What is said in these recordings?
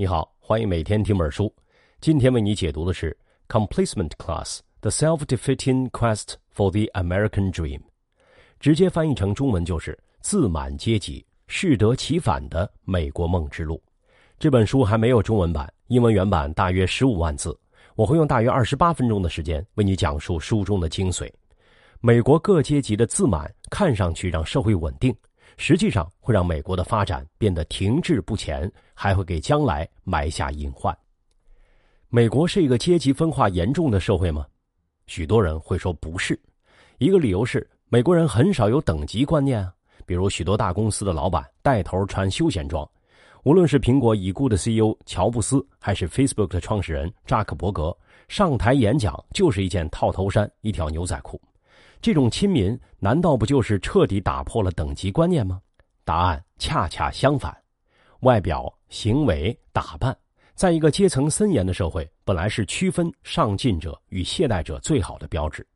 你好，欢迎每天听本书。今天为你解读的是《Complacement Class: The Self-Defeating Quest for the American Dream》，直接翻译成中文就是“自满阶级适得其反的美国梦之路”。这本书还没有中文版，英文原版大约十五万字。我会用大约二十八分钟的时间为你讲述书中的精髓。美国各阶级的自满看上去让社会稳定。实际上会让美国的发展变得停滞不前，还会给将来埋下隐患。美国是一个阶级分化严重的社会吗？许多人会说不是。一个理由是美国人很少有等级观念啊，比如许多大公司的老板带头穿休闲装，无论是苹果已故的 CEO 乔布斯，还是 Facebook 的创始人扎克伯格，上台演讲就是一件套头衫、一条牛仔裤。这种亲民难道不就是彻底打破了等级观念吗？答案恰恰相反。外表、行为、打扮，在一个阶层森严的社会，本来是区分上进者与懈怠者最好的标志，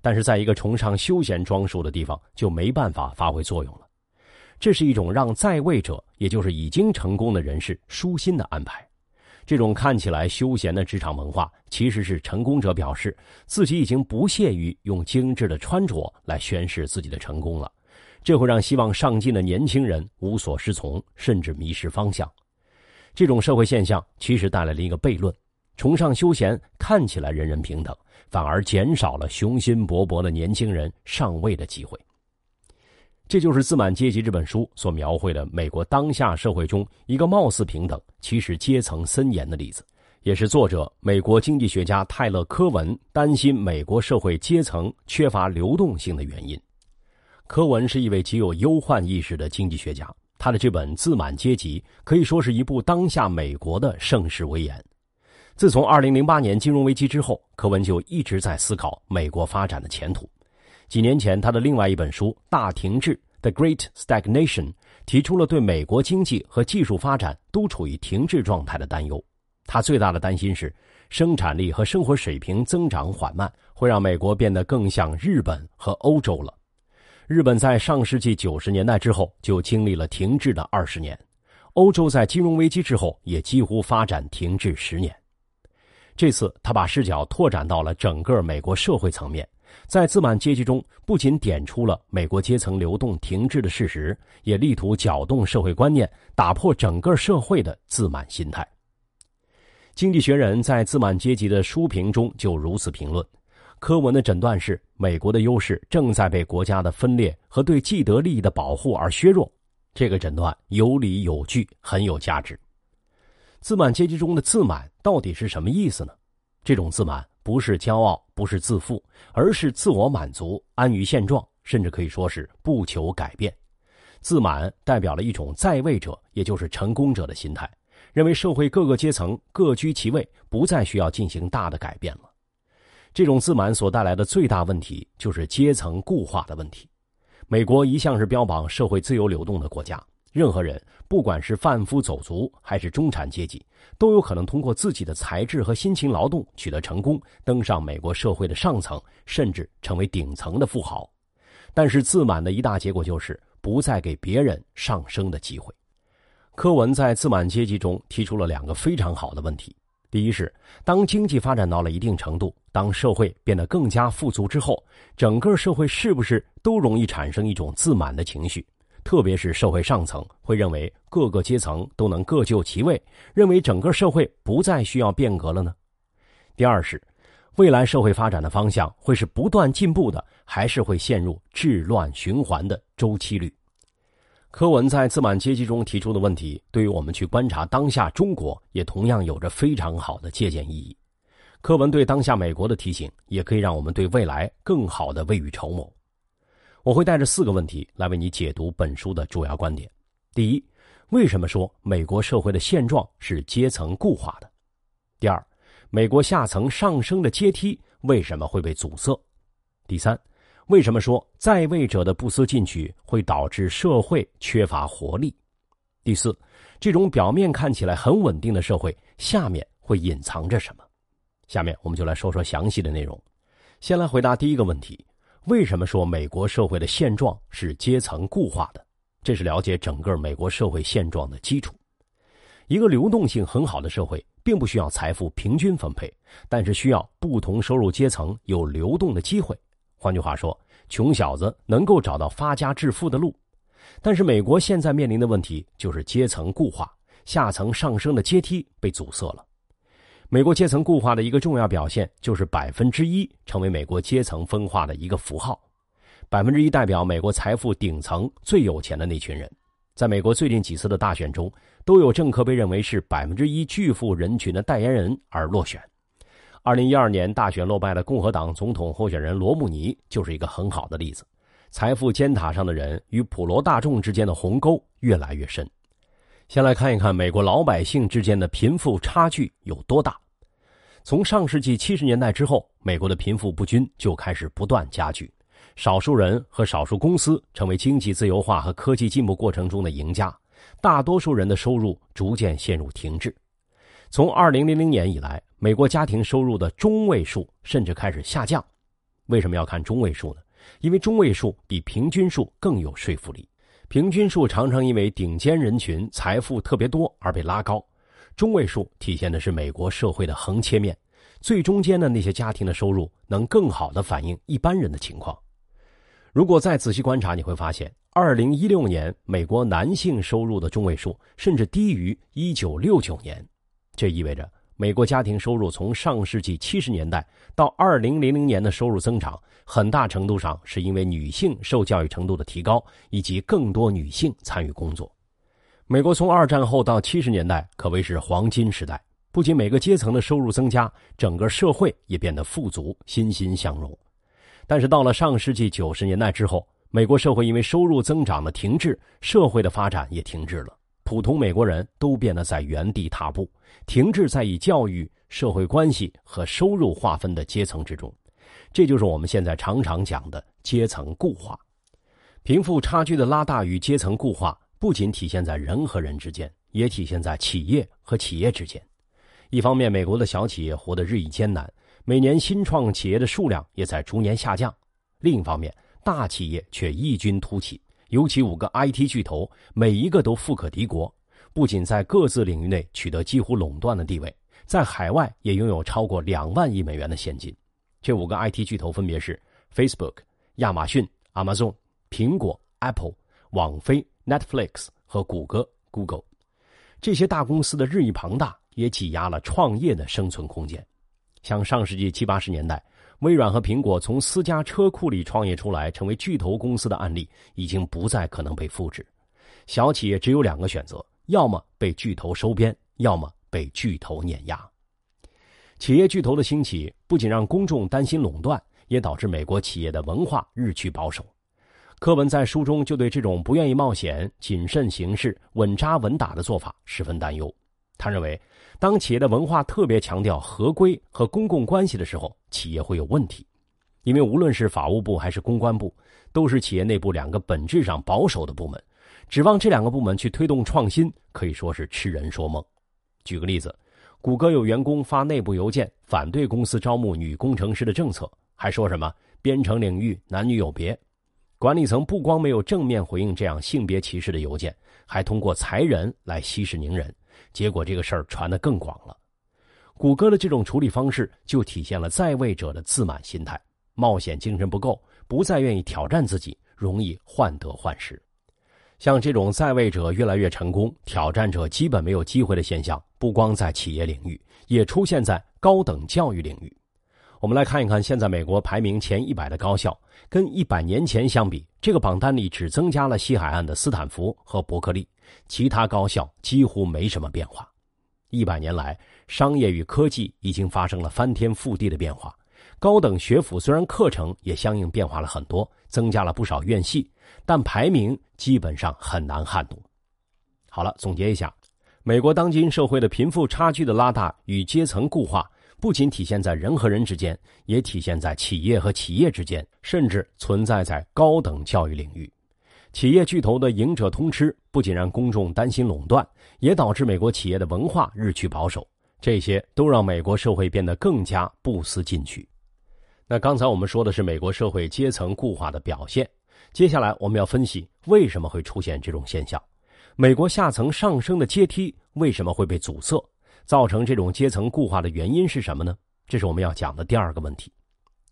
但是在一个崇尚休闲装束的地方，就没办法发挥作用了。这是一种让在位者，也就是已经成功的人士舒心的安排。这种看起来休闲的职场文化，其实是成功者表示自己已经不屑于用精致的穿着来宣示自己的成功了。这会让希望上进的年轻人无所适从，甚至迷失方向。这种社会现象其实带来了一个悖论：崇尚休闲看起来人人平等，反而减少了雄心勃勃的年轻人上位的机会。这就是《自满阶级》这本书所描绘的美国当下社会中一个貌似平等，其实阶层森严的例子，也是作者美国经济学家泰勒·科文担心美国社会阶层缺乏流动性的原因。科文是一位极有忧患意识的经济学家，他的这本《自满阶级》可以说是一部当下美国的盛世威严。自从2008年金融危机之后，科文就一直在思考美国发展的前途。几年前，他的另外一本书《大停滞》（The Great Stagnation） 提出了对美国经济和技术发展都处于停滞状态的担忧。他最大的担心是，生产力和生活水平增长缓慢，会让美国变得更像日本和欧洲了。日本在上世纪九十年代之后就经历了停滞的二十年，欧洲在金融危机之后也几乎发展停滞十年。这次，他把视角拓展到了整个美国社会层面。在自满阶级中，不仅点出了美国阶层流动停滞的事实，也力图搅动社会观念，打破整个社会的自满心态。经济学人在自满阶级的书评中就如此评论：柯文的诊断是，美国的优势正在被国家的分裂和对既得利益的保护而削弱。这个诊断有理有据，很有价值。自满阶级中的自满到底是什么意思呢？这种自满。不是骄傲，不是自负，而是自我满足、安于现状，甚至可以说是不求改变。自满代表了一种在位者，也就是成功者的心态，认为社会各个阶层各居其位，不再需要进行大的改变了。这种自满所带来的最大问题就是阶层固化的问题。美国一向是标榜社会自由流动的国家。任何人，不管是贩夫走卒还是中产阶级，都有可能通过自己的才智和辛勤劳动取得成功，登上美国社会的上层，甚至成为顶层的富豪。但是，自满的一大结果就是不再给别人上升的机会。柯文在《自满阶级》中提出了两个非常好的问题：第一是，当经济发展到了一定程度，当社会变得更加富足之后，整个社会是不是都容易产生一种自满的情绪？特别是社会上层会认为各个阶层都能各就其位，认为整个社会不再需要变革了呢？第二是，未来社会发展的方向会是不断进步的，还是会陷入治乱循环的周期率？柯文在《自满阶级》中提出的问题，对于我们去观察当下中国，也同样有着非常好的借鉴意义。柯文对当下美国的提醒，也可以让我们对未来更好的未雨绸缪。我会带着四个问题来为你解读本书的主要观点。第一，为什么说美国社会的现状是阶层固化的？第二，美国下层上升的阶梯为什么会被阻塞？第三，为什么说在位者的不思进取会导致社会缺乏活力？第四，这种表面看起来很稳定的社会下面会隐藏着什么？下面我们就来说说详细的内容。先来回答第一个问题。为什么说美国社会的现状是阶层固化的？这是了解整个美国社会现状的基础。一个流动性很好的社会，并不需要财富平均分配，但是需要不同收入阶层有流动的机会。换句话说，穷小子能够找到发家致富的路。但是，美国现在面临的问题就是阶层固化，下层上升的阶梯被阻塞了。美国阶层固化的一个重要表现就是百分之一成为美国阶层分化的一个符号。百分之一代表美国财富顶层最有钱的那群人。在美国最近几次的大选中，都有政客被认为是百分之一巨富人群的代言人而落选。二零一二年大选落败的共和党总统候选人罗姆尼就是一个很好的例子。财富尖塔上的人与普罗大众之间的鸿沟越来越深。先来看一看美国老百姓之间的贫富差距有多大。从上世纪七十年代之后，美国的贫富不均就开始不断加剧，少数人和少数公司成为经济自由化和科技进步过程中的赢家，大多数人的收入逐渐陷入停滞。从二零零零年以来，美国家庭收入的中位数甚至开始下降。为什么要看中位数呢？因为中位数比平均数更有说服力，平均数常常因为顶尖人群财富特别多而被拉高，中位数体现的是美国社会的横切面，最中间的那些家庭的收入能更好的反映一般人的情况。如果再仔细观察，你会发现，二零一六年美国男性收入的中位数甚至低于一九六九年，这意味着。美国家庭收入从上世纪七十年代到二零零零年的收入增长，很大程度上是因为女性受教育程度的提高，以及更多女性参与工作。美国从二战后到七十年代可谓是黄金时代，不仅每个阶层的收入增加，整个社会也变得富足、欣欣向荣。但是到了上世纪九十年代之后，美国社会因为收入增长的停滞，社会的发展也停滞了。普通美国人都变得在原地踏步，停滞在以教育、社会关系和收入划分的阶层之中，这就是我们现在常常讲的阶层固化。贫富差距的拉大与阶层固化，不仅体现在人和人之间，也体现在企业和企业之间。一方面，美国的小企业活得日益艰难，每年新创企业的数量也在逐年下降；另一方面，大企业却异军突起。尤其五个 IT 巨头，每一个都富可敌国，不仅在各自领域内取得几乎垄断的地位，在海外也拥有超过两万亿美元的现金。这五个 IT 巨头分别是 Facebook、亚马逊、Amazon、苹果、Apple、网飞、Netflix 和谷歌 Google。这些大公司的日益庞大，也挤压了创业的生存空间。像上世纪七八十年代。微软和苹果从私家车库里创业出来，成为巨头公司的案例已经不再可能被复制。小企业只有两个选择：要么被巨头收编，要么被巨头碾压。企业巨头的兴起不仅让公众担心垄断，也导致美国企业的文化日趋保守。柯文在书中就对这种不愿意冒险、谨慎行事、稳扎稳打的做法十分担忧。他认为，当企业的文化特别强调合规和公共关系的时候，企业会有问题，因为无论是法务部还是公关部，都是企业内部两个本质上保守的部门，指望这两个部门去推动创新，可以说是痴人说梦。举个例子，谷歌有员工发内部邮件反对公司招募女工程师的政策，还说什么编程领域男女有别，管理层不光没有正面回应这样性别歧视的邮件，还通过裁人来息事宁人。结果这个事儿传得更广了，谷歌的这种处理方式就体现了在位者的自满心态，冒险精神不够，不再愿意挑战自己，容易患得患失。像这种在位者越来越成功，挑战者基本没有机会的现象，不光在企业领域，也出现在高等教育领域。我们来看一看现在美国排名前一百的高校，跟一百年前相比，这个榜单里只增加了西海岸的斯坦福和伯克利。其他高校几乎没什么变化。一百年来，商业与科技已经发生了翻天覆地的变化。高等学府虽然课程也相应变化了很多，增加了不少院系，但排名基本上很难撼动。好了，总结一下，美国当今社会的贫富差距的拉大与阶层固化，不仅体现在人和人之间，也体现在企业和企业之间，甚至存在在高等教育领域。企业巨头的赢者通吃，不仅让公众担心垄断，也导致美国企业的文化日趋保守。这些都让美国社会变得更加不思进取。那刚才我们说的是美国社会阶层固化的表现，接下来我们要分析为什么会出现这种现象。美国下层上升的阶梯为什么会被阻塞？造成这种阶层固化的原因是什么呢？这是我们要讲的第二个问题。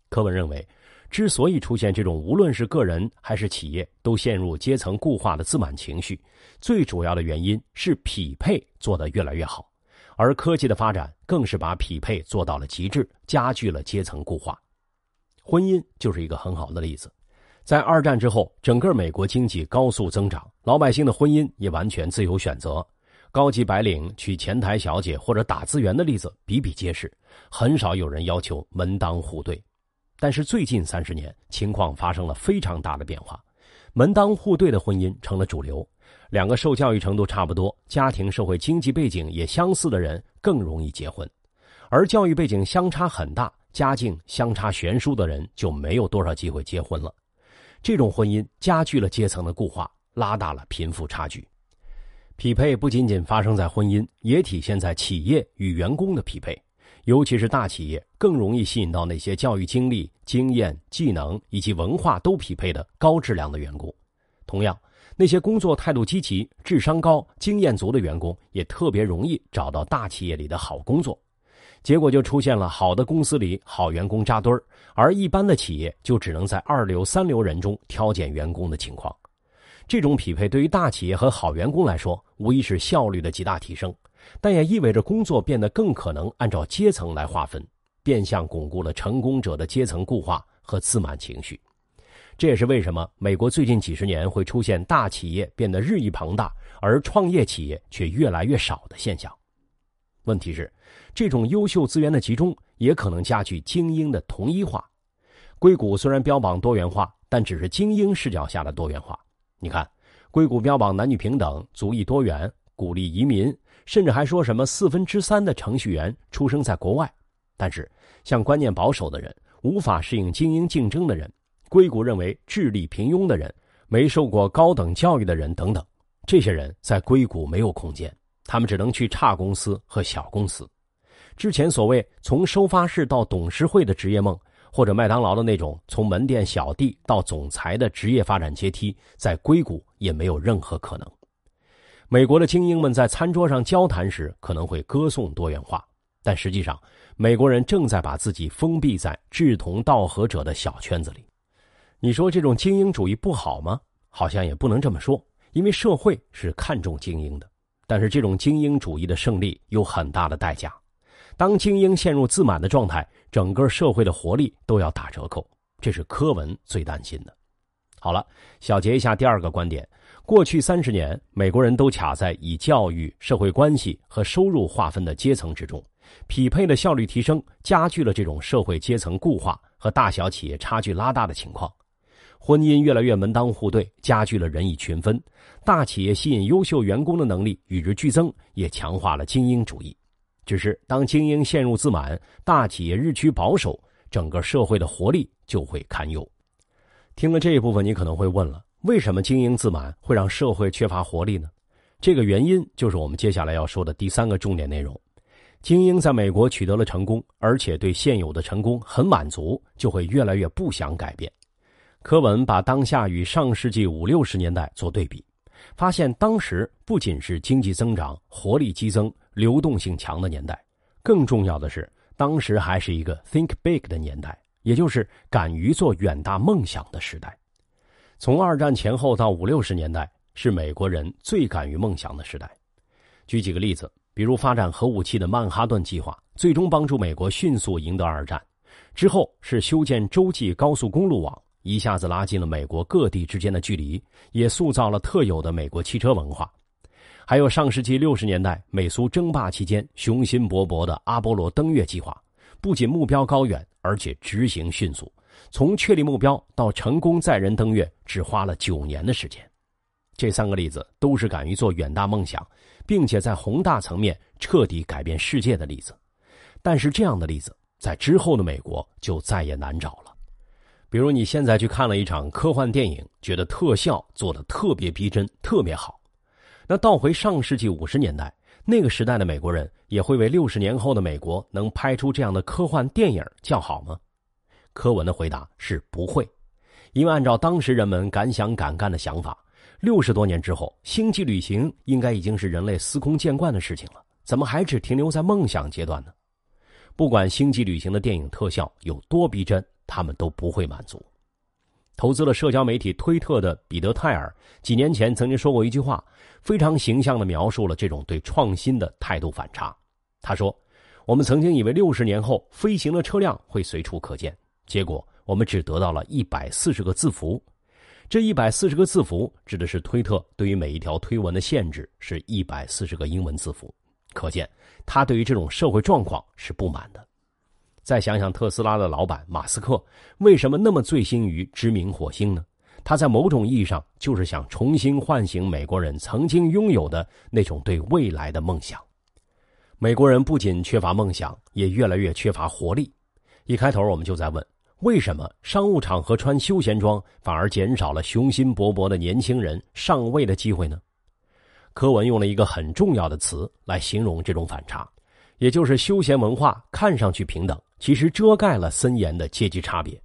柯文认为，之所以出现这种无论是个人还是企业都陷入阶层固化的自满情绪，最主要的原因是匹配做得越来越好，而科技的发展更是把匹配做到了极致，加剧了阶层固化。婚姻就是一个很好的例子。在二战之后，整个美国经济高速增长，老百姓的婚姻也完全自由选择。高级白领娶前台小姐或者打字员的例子比比皆是，很少有人要求门当户对。但是最近三十年，情况发生了非常大的变化，门当户对的婚姻成了主流。两个受教育程度差不多、家庭社会经济背景也相似的人更容易结婚，而教育背景相差很大、家境相差悬殊的人就没有多少机会结婚了。这种婚姻加剧了阶层的固化，拉大了贫富差距。匹配不仅仅发生在婚姻，也体现在企业与员工的匹配。尤其是大企业更容易吸引到那些教育经历、经验、技能以及文化都匹配的高质量的员工。同样，那些工作态度积极、智商高、经验足的员工也特别容易找到大企业里的好工作。结果就出现了好的公司里好员工扎堆儿，而一般的企业就只能在二流、三流人中挑拣员工的情况。这种匹配对于大企业和好员工来说，无疑是效率的极大提升，但也意味着工作变得更可能按照阶层来划分，变相巩固了成功者的阶层固化和自满情绪。这也是为什么美国最近几十年会出现大企业变得日益庞大，而创业企业却越来越少的现象。问题是，这种优秀资源的集中也可能加剧精英的同一化。硅谷虽然标榜多元化，但只是精英视角下的多元化。你看，硅谷标榜男女平等、族裔多元、鼓励移民，甚至还说什么四分之三的程序员出生在国外。但是，像观念保守的人、无法适应精英竞争的人、硅谷认为智力平庸的人、没受过高等教育的人等等，这些人在硅谷没有空间，他们只能去差公司和小公司。之前所谓从收发室到董事会的职业梦。或者麦当劳的那种从门店小弟到总裁的职业发展阶梯，在硅谷也没有任何可能。美国的精英们在餐桌上交谈时可能会歌颂多元化，但实际上，美国人正在把自己封闭在志同道合者的小圈子里。你说这种精英主义不好吗？好像也不能这么说，因为社会是看重精英的。但是这种精英主义的胜利有很大的代价。当精英陷入自满的状态，整个社会的活力都要打折扣，这是柯文最担心的。好了，小结一下第二个观点：过去三十年，美国人都卡在以教育、社会关系和收入划分的阶层之中，匹配的效率提升，加剧了这种社会阶层固化和大小企业差距拉大的情况。婚姻越来越门当户对，加剧了人以群分；大企业吸引优秀员工的能力与日俱增，也强化了精英主义。只是当精英陷入自满，大企业日趋保守，整个社会的活力就会堪忧。听了这一部分，你可能会问了：为什么精英自满会让社会缺乏活力呢？这个原因就是我们接下来要说的第三个重点内容：精英在美国取得了成功，而且对现有的成功很满足，就会越来越不想改变。柯文把当下与上世纪五六十年代做对比，发现当时不仅是经济增长、活力激增。流动性强的年代，更重要的是，当时还是一个 think big 的年代，也就是敢于做远大梦想的时代。从二战前后到五六十年代，是美国人最敢于梦想的时代。举几个例子，比如发展核武器的曼哈顿计划，最终帮助美国迅速赢得二战；之后是修建洲际高速公路网，一下子拉近了美国各地之间的距离，也塑造了特有的美国汽车文化。还有上世纪六十年代美苏争霸期间雄心勃勃的阿波罗登月计划，不仅目标高远，而且执行迅速，从确立目标到成功载人登月只花了九年的时间。这三个例子都是敢于做远大梦想，并且在宏大层面彻底改变世界的例子。但是这样的例子在之后的美国就再也难找了。比如你现在去看了一场科幻电影，觉得特效做的特别逼真，特别好。那倒回上世纪五十年代，那个时代的美国人也会为六十年后的美国能拍出这样的科幻电影叫好吗？柯文的回答是不会，因为按照当时人们敢想敢干的想法，六十多年之后，星际旅行应该已经是人类司空见惯的事情了，怎么还只停留在梦想阶段呢？不管星际旅行的电影特效有多逼真，他们都不会满足。投资了社交媒体推特的彼得·泰尔几年前曾经说过一句话，非常形象地描述了这种对创新的态度反差。他说：“我们曾经以为六十年后飞行的车辆会随处可见，结果我们只得到了一百四十个字符。这一百四十个字符指的是推特对于每一条推文的限制是一百四十个英文字符，可见他对于这种社会状况是不满的。”再想想特斯拉的老板马斯克为什么那么醉心于殖民火星呢？他在某种意义上就是想重新唤醒美国人曾经拥有的那种对未来的梦想。美国人不仅缺乏梦想，也越来越缺乏活力。一开头我们就在问：为什么商务场合穿休闲装反而减少了雄心勃勃的年轻人上位的机会呢？柯文用了一个很重要的词来形容这种反差，也就是休闲文化看上去平等。其实遮盖了森严的阶级差别，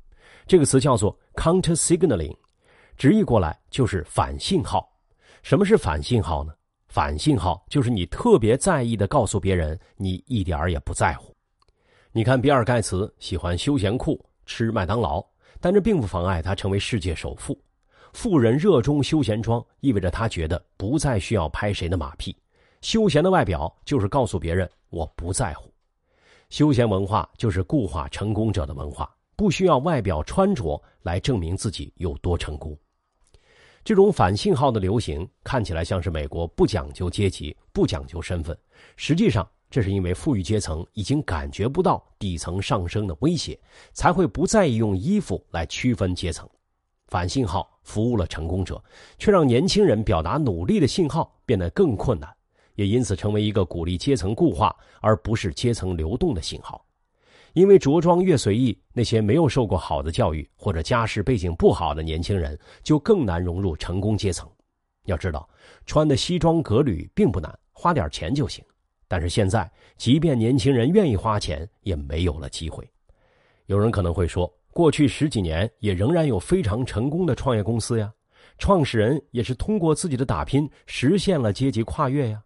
这个词叫做 counter signaling，直译过来就是反信号。什么是反信号呢？反信号就是你特别在意的告诉别人你一点儿也不在乎。你看比尔盖茨喜欢休闲裤、吃麦当劳，但这并不妨碍他成为世界首富。富人热衷休闲装，意味着他觉得不再需要拍谁的马屁。休闲的外表就是告诉别人我不在乎。休闲文化就是固化成功者的文化，不需要外表穿着来证明自己有多成功。这种反信号的流行看起来像是美国不讲究阶级、不讲究身份，实际上这是因为富裕阶层已经感觉不到底层上升的威胁，才会不再用衣服来区分阶层。反信号服务了成功者，却让年轻人表达努力的信号变得更困难。也因此成为一个鼓励阶层固化而不是阶层流动的信号，因为着装越随意，那些没有受过好的教育或者家世背景不好的年轻人就更难融入成功阶层。要知道，穿的西装革履并不难，花点钱就行。但是现在，即便年轻人愿意花钱，也没有了机会。有人可能会说，过去十几年也仍然有非常成功的创业公司呀，创始人也是通过自己的打拼实现了阶级跨越呀。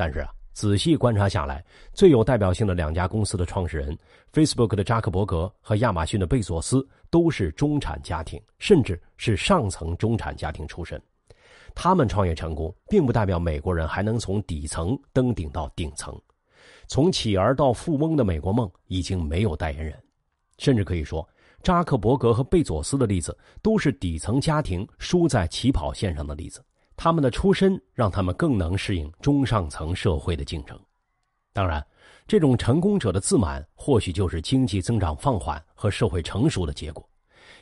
但是啊，仔细观察下来，最有代表性的两家公司的创始人，Facebook 的扎克伯格和亚马逊的贝佐斯，都是中产家庭，甚至是上层中产家庭出身。他们创业成功，并不代表美国人还能从底层登顶到顶层。从企儿到富翁的美国梦已经没有代言人，甚至可以说，扎克伯格和贝佐斯的例子都是底层家庭输在起跑线上的例子。他们的出身让他们更能适应中上层社会的竞争。当然，这种成功者的自满或许就是经济增长放缓和社会成熟的结果，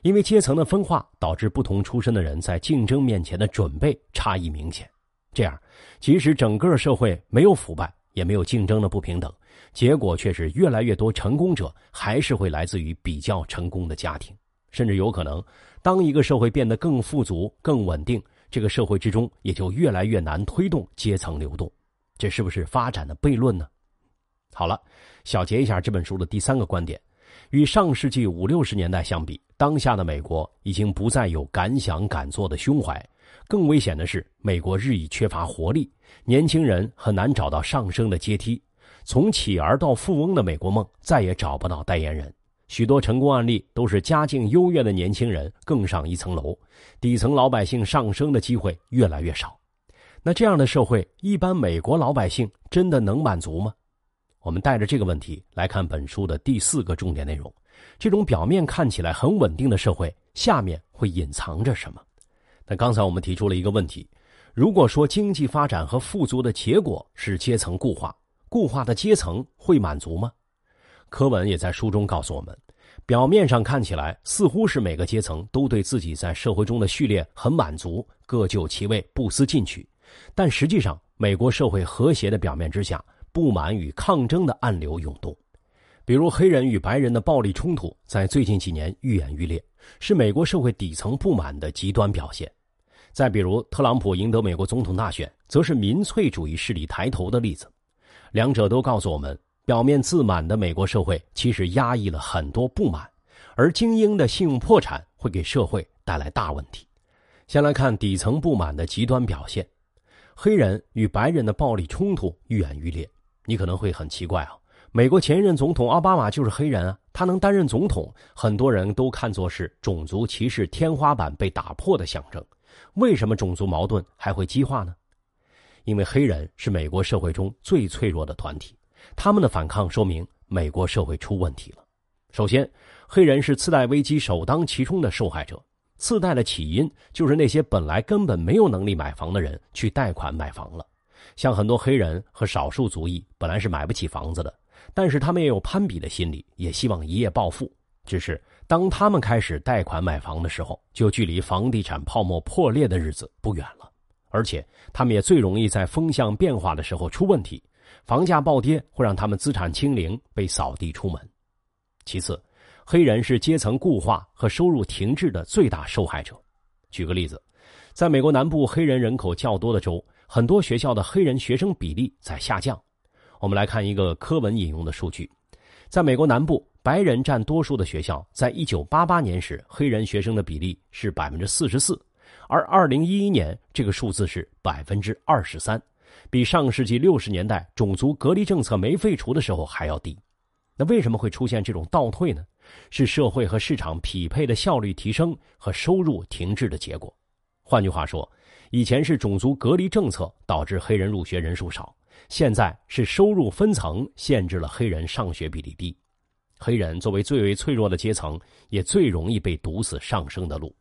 因为阶层的分化导致不同出身的人在竞争面前的准备差异明显。这样，即使整个社会没有腐败，也没有竞争的不平等，结果却是越来越多成功者还是会来自于比较成功的家庭，甚至有可能，当一个社会变得更富足、更稳定。这个社会之中也就越来越难推动阶层流动，这是不是发展的悖论呢？好了，小结一下这本书的第三个观点：与上世纪五六十年代相比，当下的美国已经不再有敢想敢做的胸怀。更危险的是，美国日益缺乏活力，年轻人很难找到上升的阶梯。从企儿到富翁的美国梦再也找不到代言人。许多成功案例都是家境优越的年轻人更上一层楼，底层老百姓上升的机会越来越少。那这样的社会，一般美国老百姓真的能满足吗？我们带着这个问题来看本书的第四个重点内容：这种表面看起来很稳定的社会，下面会隐藏着什么？那刚才我们提出了一个问题：如果说经济发展和富足的结果是阶层固化，固化的阶层会满足吗？柯文也在书中告诉我们，表面上看起来似乎是每个阶层都对自己在社会中的序列很满足，各就其位，不思进取。但实际上，美国社会和谐的表面之下，不满与抗争的暗流涌动。比如黑人与白人的暴力冲突，在最近几年愈演愈烈，是美国社会底层不满的极端表现。再比如特朗普赢得美国总统大选，则是民粹主义势力抬头的例子。两者都告诉我们。表面自满的美国社会，其实压抑了很多不满，而精英的信用破产会给社会带来大问题。先来看底层不满的极端表现，黑人与白人的暴力冲突愈演愈烈。你可能会很奇怪啊，美国前任总统奥巴马就是黑人啊，他能担任总统，很多人都看作是种族歧视天花板被打破的象征。为什么种族矛盾还会激化呢？因为黑人是美国社会中最脆弱的团体，他们的反抗说明美国社会出问题了。首先，黑人是次贷危机首当其冲的受害者。次贷的起因就是那些本来根本没有能力买房的人去贷款买房了。像很多黑人和少数族裔本来是买不起房子的，但是他们也有攀比的心理，也希望一夜暴富。只是当他们开始贷款买房的时候，就距离房地产泡沫破裂的日子不远了。而且他们也最容易在风向变化的时候出问题，房价暴跌会让他们资产清零，被扫地出门。其次。黑人是阶层固化和收入停滞的最大受害者。举个例子，在美国南部黑人人口较多的州，很多学校的黑人学生比例在下降。我们来看一个科文引用的数据：在美国南部，白人占多数的学校，在1988年时，黑人学生的比例是44%，而2011年这个数字是23%，比上世纪60年代种族隔离政策没废除的时候还要低。那为什么会出现这种倒退呢？是社会和市场匹配的效率提升和收入停滞的结果。换句话说，以前是种族隔离政策导致黑人入学人数少，现在是收入分层限制了黑人上学比例低。黑人作为最为脆弱的阶层，也最容易被堵死上升的路。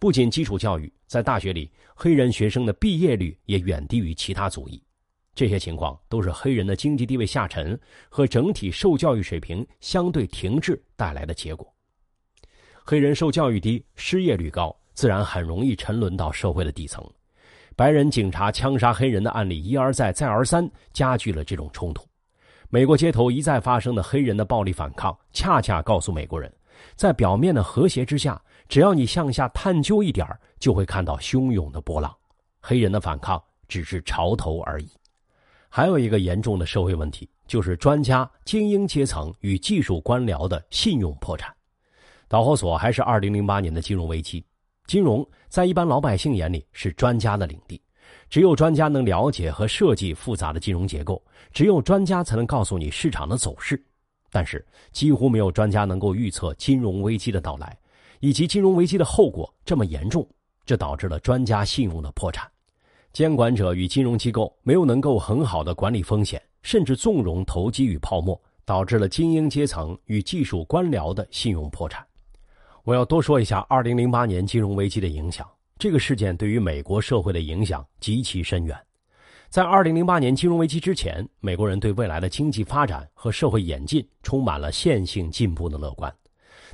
不仅基础教育，在大学里，黑人学生的毕业率也远低于其他族裔。这些情况都是黑人的经济地位下沉和整体受教育水平相对停滞带来的结果。黑人受教育低、失业率高，自然很容易沉沦到社会的底层。白人警察枪杀黑人的案例一而再、再而三，加剧了这种冲突。美国街头一再发生的黑人的暴力反抗，恰恰告诉美国人，在表面的和谐之下，只要你向下探究一点就会看到汹涌的波浪。黑人的反抗只是潮头而已。还有一个严重的社会问题，就是专家、精英阶层与技术官僚的信用破产。导火索还是二零零八年的金融危机。金融在一般老百姓眼里是专家的领地，只有专家能了解和设计复杂的金融结构，只有专家才能告诉你市场的走势。但是几乎没有专家能够预测金融危机的到来，以及金融危机的后果这么严重，这导致了专家信用的破产。监管者与金融机构没有能够很好的管理风险，甚至纵容投机与泡沫，导致了精英阶层与技术官僚的信用破产。我要多说一下二零零八年金融危机的影响。这个事件对于美国社会的影响极其深远。在二零零八年金融危机之前，美国人对未来的经济发展和社会演进充满了线性进步的乐观。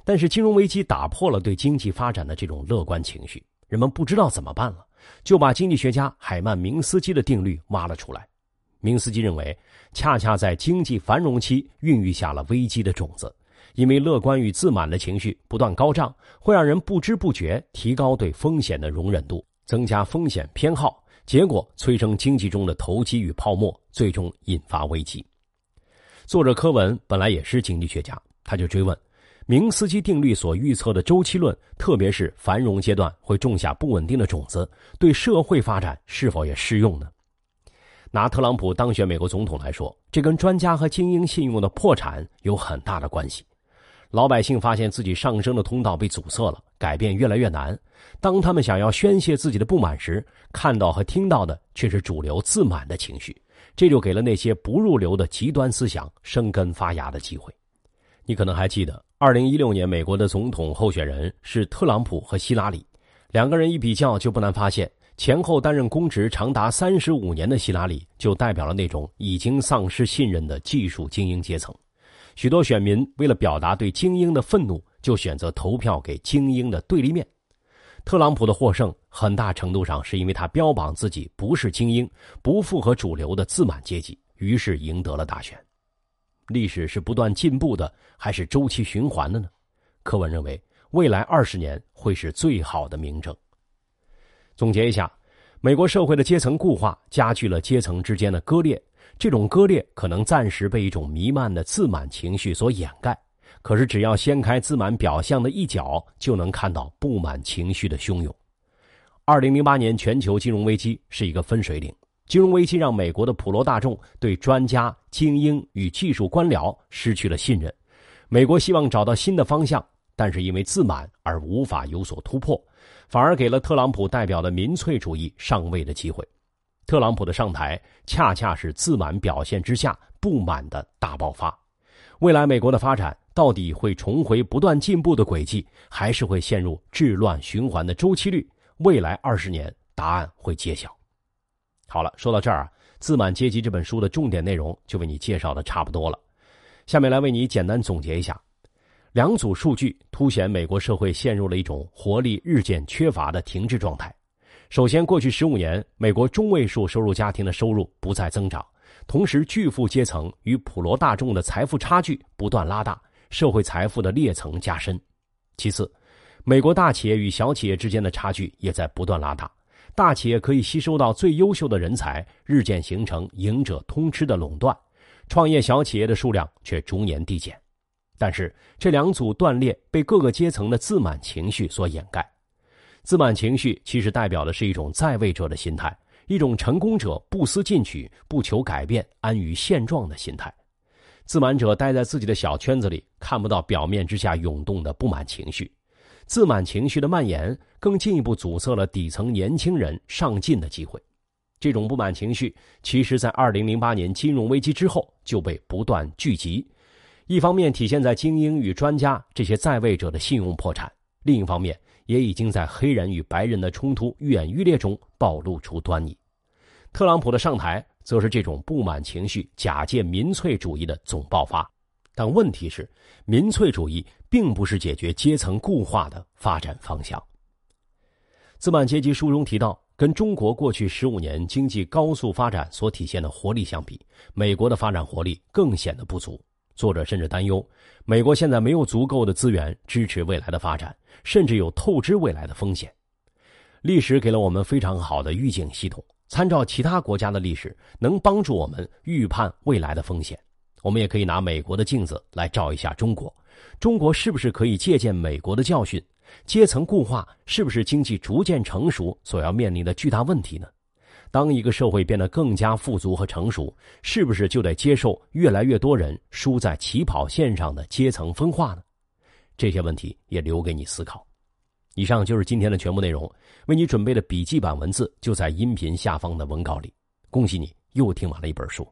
但是金融危机打破了对经济发展的这种乐观情绪，人们不知道怎么办了。就把经济学家海曼明斯基的定律挖了出来。明斯基认为，恰恰在经济繁荣期孕育下了危机的种子，因为乐观与自满的情绪不断高涨，会让人不知不觉提高对风险的容忍度，增加风险偏好，结果催生经济中的投机与泡沫，最终引发危机。作者柯文本来也是经济学家，他就追问。明斯基定律所预测的周期论，特别是繁荣阶段会种下不稳定的种子，对社会发展是否也适用呢？拿特朗普当选美国总统来说，这跟专家和精英信用的破产有很大的关系。老百姓发现自己上升的通道被阻塞了，改变越来越难。当他们想要宣泄自己的不满时，看到和听到的却是主流自满的情绪，这就给了那些不入流的极端思想生根发芽的机会。你可能还记得。二零一六年，美国的总统候选人是特朗普和希拉里，两个人一比较就不难发现，前后担任公职长达三十五年的希拉里，就代表了那种已经丧失信任的技术精英阶层。许多选民为了表达对精英的愤怒，就选择投票给精英的对立面。特朗普的获胜，很大程度上是因为他标榜自己不是精英，不符合主流的自满阶级，于是赢得了大选。历史是不断进步的，还是周期循环的呢？柯文认为，未来二十年会是最好的明证。总结一下，美国社会的阶层固化加剧了阶层之间的割裂，这种割裂可能暂时被一种弥漫的自满情绪所掩盖，可是只要掀开自满表象的一角，就能看到不满情绪的汹涌。二零零八年全球金融危机是一个分水岭，金融危机让美国的普罗大众对专家、精英与技术官僚失去了信任。美国希望找到新的方向，但是因为自满而无法有所突破，反而给了特朗普代表的民粹主义上位的机会。特朗普的上台恰恰是自满表现之下不满的大爆发。未来美国的发展到底会重回不断进步的轨迹，还是会陷入治乱循环的周期率？未来二十年，答案会揭晓。好了，说到这儿啊，《自满阶级》这本书的重点内容就为你介绍的差不多了。下面来为你简单总结一下，两组数据凸显美国社会陷入了一种活力日渐缺乏的停滞状态。首先，过去十五年，美国中位数收入家庭的收入不再增长，同时巨富阶层与普罗大众的财富差距不断拉大，社会财富的裂层加深。其次，美国大企业与小企业之间的差距也在不断拉大，大企业可以吸收到最优秀的人才，日渐形成赢者通吃的垄断；创业小企业的数量却逐年递减。但是，这两组断裂被各个阶层的自满情绪所掩盖。自满情绪其实代表的是一种在位者的心态，一种成功者不思进取、不求改变、安于现状的心态。自满者待在自己的小圈子里，看不到表面之下涌动的不满情绪。自满情绪的蔓延，更进一步阻塞了底层年轻人上进的机会。这种不满情绪，其实在二零零八年金融危机之后就被不断聚集。一方面体现在精英与专家这些在位者的信用破产，另一方面也已经在黑人与白人的冲突愈演愈烈中暴露出端倪。特朗普的上台，则是这种不满情绪假借民粹主义的总爆发。但问题是，民粹主义并不是解决阶层固化的发展方向。资本阶级书中提到，跟中国过去十五年经济高速发展所体现的活力相比，美国的发展活力更显得不足。作者甚至担忧，美国现在没有足够的资源支持未来的发展，甚至有透支未来的风险。历史给了我们非常好的预警系统，参照其他国家的历史，能帮助我们预判未来的风险。我们也可以拿美国的镜子来照一下中国，中国是不是可以借鉴美国的教训？阶层固化是不是经济逐渐成熟所要面临的巨大问题呢？当一个社会变得更加富足和成熟，是不是就得接受越来越多人输在起跑线上的阶层分化呢？这些问题也留给你思考。以上就是今天的全部内容，为你准备的笔记版文字就在音频下方的文稿里。恭喜你又听完了一本书。